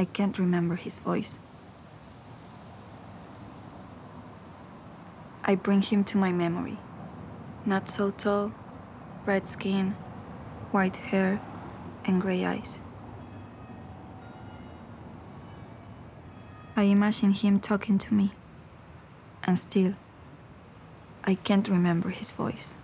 I can't remember his voice. I bring him to my memory. Not so tall, red skin, white hair, and gray eyes. I imagine him talking to me, and still, I can't remember his voice.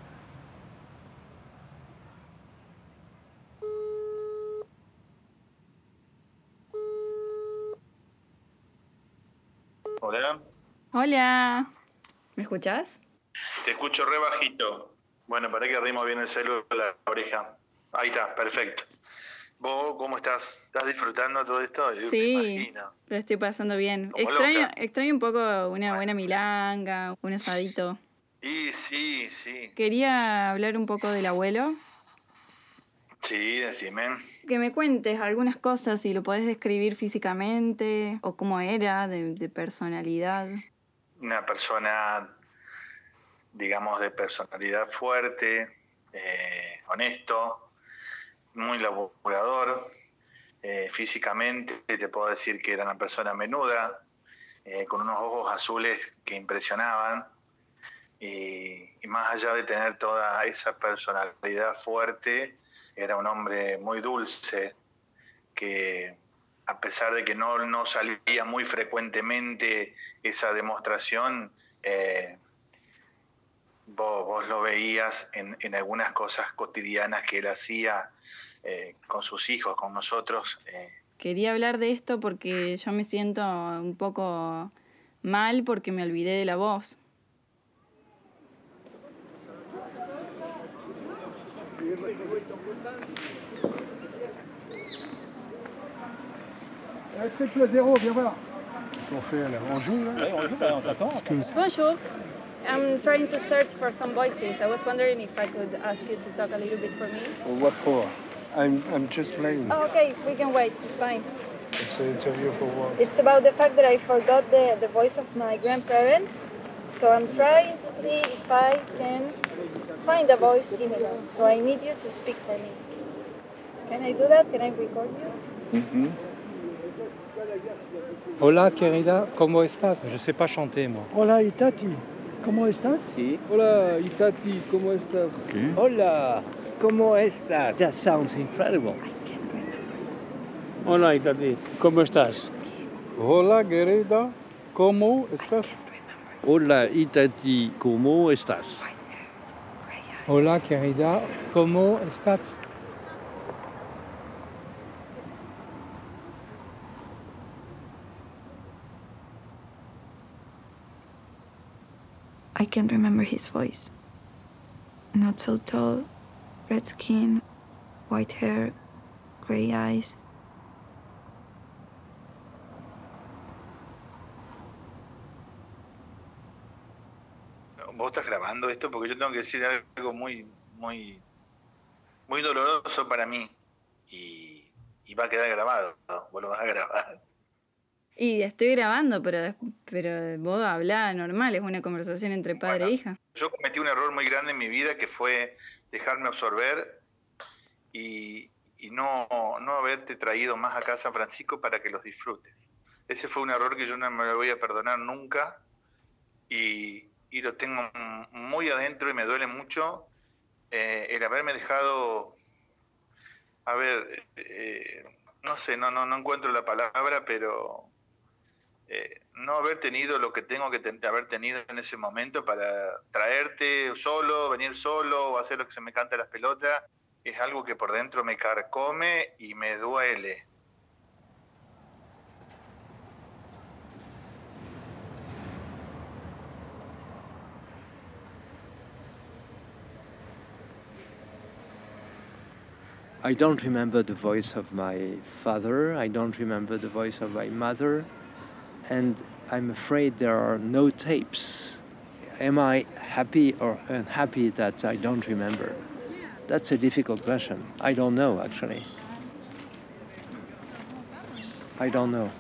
Hola, ¿me escuchas? te escucho re bajito. Bueno, para que arrimo bien el celular la oreja. Ahí está, perfecto. ¿Vos cómo estás? ¿Estás disfrutando todo esto? Yo Sí, lo estoy pasando bien. Como Extraño, loca. extraño un poco una buena milanga, un asadito. Y sí, sí. Quería hablar un poco del abuelo. Sí, decime. Que me cuentes algunas cosas, si lo podés describir físicamente, o cómo era, de, de personalidad. Una persona, digamos, de personalidad fuerte, eh, honesto, muy laborador. Eh, físicamente te puedo decir que era una persona menuda, eh, con unos ojos azules que impresionaban. Y, y más allá de tener toda esa personalidad fuerte, era un hombre muy dulce, que a pesar de que no, no salía muy frecuentemente esa demostración, eh, vos, vos lo veías en, en algunas cosas cotidianas que él hacía eh, con sus hijos, con nosotros. eh, Quería hablar de esto porque yo me siento un poco mal porque me olvidé de la voz. Triple zéro, viens voir. Qu'est-ce qu'on fait là On joue là on t'attend. Bonjour. I'm trying to search for some voices. I was wondering if I could ask you to talk a little bit for me. Well, What for? I'm, I'm just playing. Oh, okay, we can wait. It's fine. It's an interview for what? It's about the fact that I forgot the, the voice of my grandparents. So I'm trying to see if I can find a voice similar. So I need you to speak for me. Can I do that? Can I record you? Mm-hmm. Hola, querida, ¿cómo estás? Je sais pas chanter, moi. Hola Itati, ¿cómo estás? Sí. Hola, Itati, ¿cómo estás? Hola, ¿cómo estás? That sounds incredible. I can't remember his voice. Hola, Itati, ¿cómo estás? Hola, querida, ¿cómo estás? Hola, Itati, ¿cómo estás? Hola, querida, ¿cómo estás? I can remember his voice. Not so tall, red skin, white hair, gray eyes. ¿Vos estás grabando esto? Porque yo tengo que decir algo muy, muy, muy doloroso para mí. Y, y va a quedar grabado. Vos lo vas a grabar. Y estoy grabando, pero, pero vos habla normal, es una conversación entre padre Bueno. e hija. Yo cometí un error muy grande en mi vida que fue dejarme absorber y, y no, no haberte traído más acá a San Francisco para que los disfrutes. Ese fue un error que yo no me lo voy a perdonar nunca y, y lo tengo muy adentro y me duele mucho eh, el haberme dejado, a ver, eh, no sé, no, no, no encuentro la palabra, pero eh, no haber tenido lo que tengo que ten- haber tenido en ese momento para traerte solo, venir solo o hacer lo que se me canta las pelotas, es algo que por dentro me carcome y me duele. I don't remember the voice of my father. I don't remember the voice of my mother. And I'm afraid there are no tapes. Am I happy or unhappy that I don't remember? That's a difficult question. I don't know, actually. I don't know.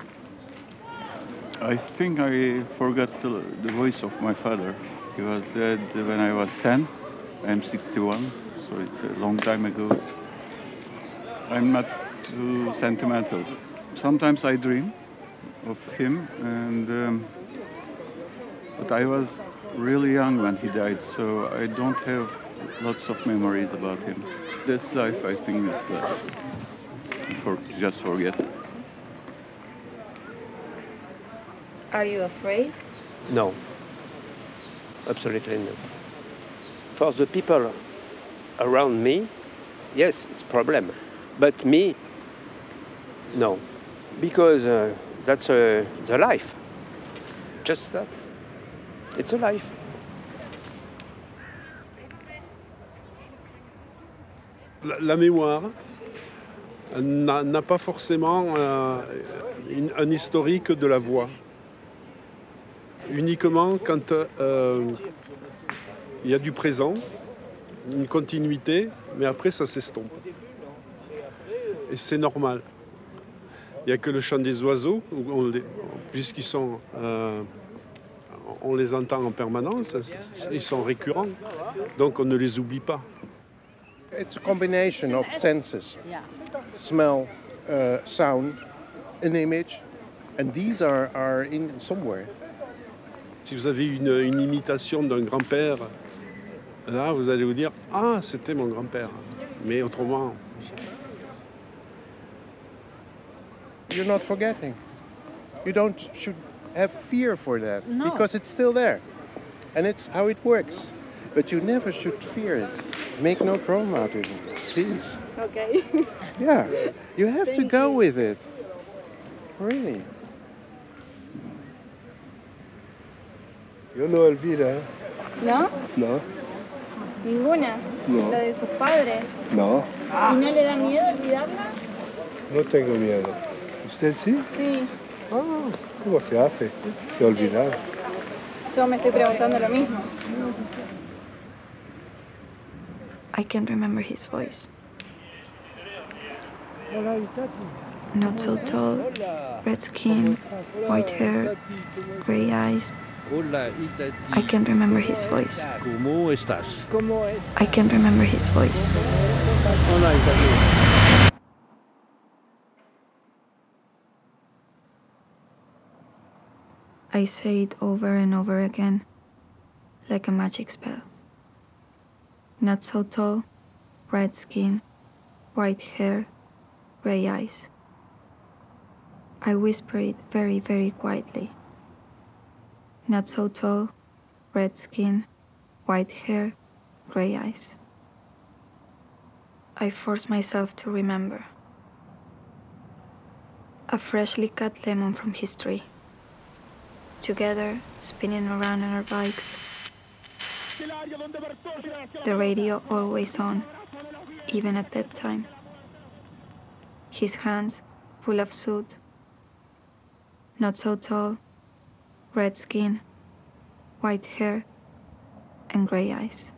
I think I forgot the, the voice of my father. He was dead when I was 10. I'm 61, so it's a long time ago. I'm not too sentimental. sometimes I dream of him, and um, but I was really young when he died, so I don't have lots of memories about him. This life, I think, is life. For, just forget. Are you afraid? No. Absolutely no. For the people around me, yes, it's problem. But me, no. Because uh, that's uh, the life. Just that. It's a life. La, mémoire n'a pas forcément euh, un historique de la voix. Uniquement quand euh, il y a du présent, une continuité, mais après ça s'estompe. Et c'est normal. Il n'y a que le chant des oiseaux, puisqu'ils sont, euh, on les entend en permanence, ils sont récurrents, donc on ne les oublie pas. It's a combination of senses smell, uh, sound, an image, and these are, are in somewhere. Si vous avez une, une imitation d'un grand-père, là, vous allez vous dire Ah, c'était mon grand-père. Mais autrement, You're not forgetting. You don't should have fear for that No. because it's still there. And it's how it works. But you never should fear it. Make no problem out of it. Please. Okay. Yeah. You have to go you. with it. Really. Yo no Elvira. ¿No? No, Ninguna. No. La de sus padres. no, ¿Y no le da miedo olvidarla? no tengo miedo. ¿Usted sí? Sí. Ah, ¿cómo se hace? De olvidar. Yo me estoy preguntando lo mismo. I can remember his voice. Not so tall, red skin, white hair, gray eyes. I can remember his voice. ¿Cómo estás? I can remember his voice. Hola, Itati. I say it over and over again, like a magic spell. Not so tall, red skin, white hair, gray eyes. I whisper it very, very quietly. Not so tall, red skin, white hair, gray eyes. I force myself to remember. A freshly cut lemon from history together, spinning around on our bikes. The radio always on, even at bedtime. His hands full of soot. Not so tall, red skin, white hair, and gray eyes.